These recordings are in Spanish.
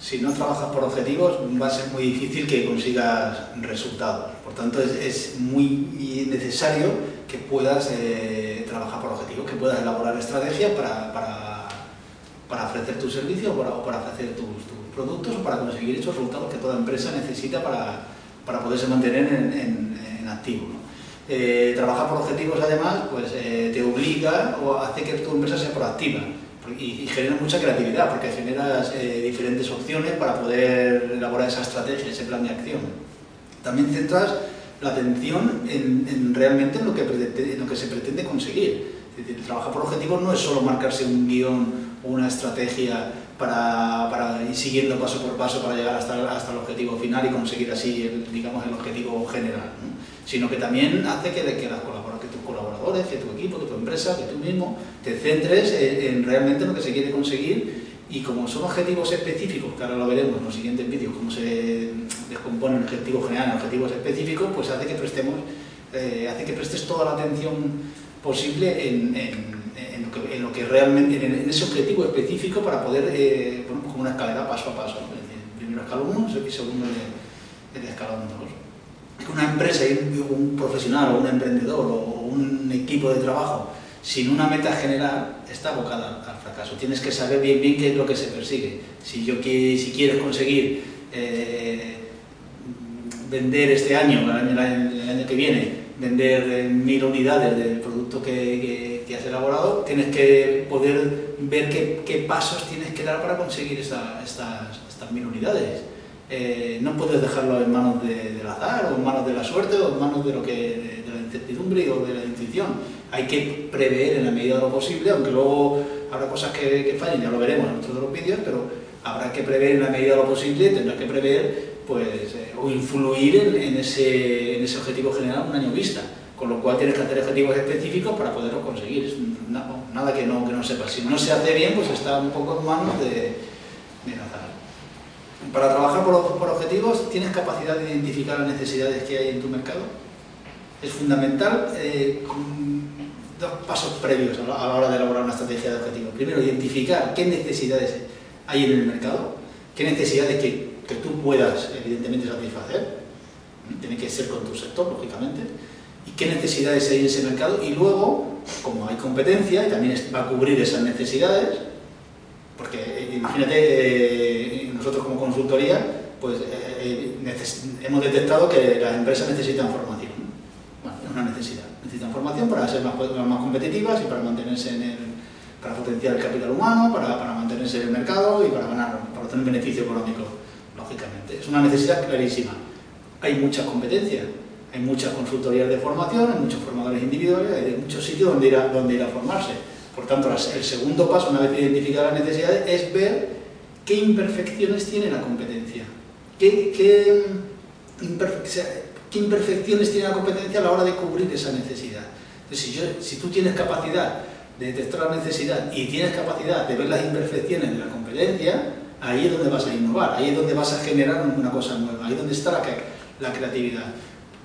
Si no trabajas por objetivos va a ser muy difícil que consigas resultados. Por tanto, es, muy necesario que puedas eh, trabajar por objetivos, que puedas elaborar estrategias para, para, ofrecer tu servicio o para, ofrecer tus, productos o para conseguir esos resultados que toda empresa necesita para, poderse mantener en, activo. Eh, trabajar por objetivos, además, pues eh, te obliga o hace que tu empresa sea proactiva y, genera mucha creatividad porque generas eh, diferentes opciones para poder elaborar esa estrategia, ese plan de acción. También centras la atención en, realmente en lo, que lo que se pretende conseguir. Decir, trabajar por objetivos no es solo marcarse un guion o una estrategia para, para, ir siguiendo paso por paso para llegar hasta, hasta el objetivo final y conseguir así el, digamos, el objetivo general, sino que también hace que, que las que tu equipo, que tu empresa, que tú mismo te centres en, realmente lo que se quiere conseguir y como son objetivos específicos, que ahora lo veremos en los siguientes vídeos, cómo se descomponen objetivos generales en objetivos específicos, pues hace que prestemos, eh, hace que prestes toda la atención posible en, lo, que, realmente, en, ese objetivo específico para poder, eh, bueno, como una escalera paso a paso, primero escalón 1 y segundo el, escalón 2. Una empresa, un profesional o un emprendedor o un equipo de trabajo sin una meta general está abocada al fracaso. Tienes que saber bien bien qué es lo que se persigue. Si, yo, si quieres conseguir eh, vender este año, el año, que viene, vender eh, mil unidades del producto que, has elaborado, tienes que poder ver qué, pasos tienes que dar para conseguir estas, estas mil unidades. Eh, no puedes dejarlo en manos del azar, o en manos de la suerte, o en manos de, lo que, de, la incertidumbre o de la intuición. Hay que prever en la medida de lo posible, aunque luego habrá cosas que, fallen, ya lo veremos en otros de vídeos, pero habrá que prever en la medida de lo posible, tendrás que prever pues, eh, o influir en, ese, en, ese, objetivo general un año vista, con lo cual tienes que hacer objetivos específicos para poderlo conseguir. Es nada que no, que no sepas. Si no se hace bien, pues está un poco en manos de, de para trabajar por, objetivos, ¿tienes capacidad de identificar las necesidades que hay en tu mercado? Es fundamental eh, dos pasos previos a la, hora de elaborar una estrategia de objetivos. Primero, identificar qué necesidades hay en el mercado, qué necesidades que, tú puedas, evidentemente, satisfacer. Tiene que ser con tu sector, lógicamente. Y qué necesidades hay en ese mercado. Y luego, como hay competencia, y también va a cubrir esas necesidades, porque eh, imagínate... Eh, nosotros como consultoría pues, eh, hemos detectado que las empresas necesitan formación. Bueno, es una necesidad. Necesitan formación para ser más, más competitivas y para mantenerse en el, para potenciar el capital humano, para, para, mantenerse en el mercado y para ganar, para obtener beneficio económico, Es una necesidad clarísima. Hay mucha competencia, hay muchas consultorías de formación, hay muchos formadores individuales, hay muchos sitios donde ir a, donde ir a formarse. Por tanto, el segundo paso, una vez identificadas las necesidades, es ver ¿Qué imperfecciones tiene la competencia? ¿Qué, imperfecciones tiene la competencia a la hora de cubrir esa necesidad? si, tú tienes capacidad de detectar la necesidad y tienes capacidad de ver las imperfecciones de la competencia, ahí es donde vas a innovar, ahí es donde vas a generar una cosa nueva, ahí es donde está la, creatividad.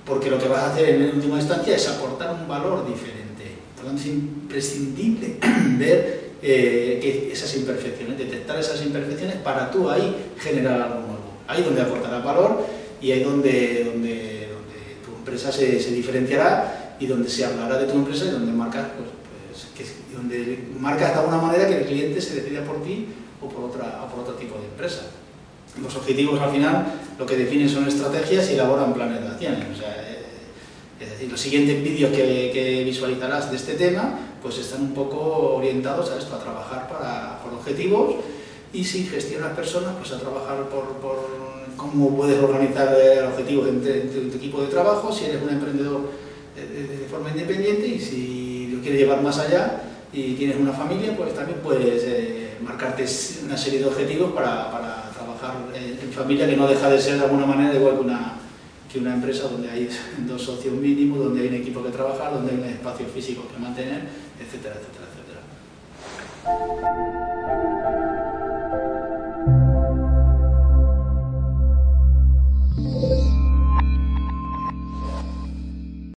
Porque lo que vas a hacer en última instancia es aportar un valor diferente. Por lo tanto, es imprescindible ver eh, esas imperfecciones, detectar esas imperfecciones para tú ahí generar algo nuevo. Ahí donde aportarás valor y ahí donde, donde, tu empresa se, diferenciará y donde se hablará de tu empresa y donde marcas, pues, pues, donde marcas de alguna manera que el cliente se decida por ti o por, otra, o por otro tipo de empresa. Los objetivos al final lo que definen son estrategias y elaboran planes de acción. O sea, eh, es decir, los siguientes vídeos que, que visualizarás de este tema pues están un poco orientados a esto, a trabajar para, por objetivos y si gestionas personas, pues a trabajar por, cómo puedes organizar eh, objetivos en, tu, equipo de trabajo, si eres un emprendedor de, forma independiente y si lo quieres llevar más allá y tienes una familia, pues también puedes marcarte una serie de objetivos para, para trabajar en familia que no deja de ser de alguna manera igual que una, que una empresa donde hay dos socios mínimos, donde hay un equipo que trabajar, donde hay un espacio físico que mantener, etcétera, etcétera, etcétera.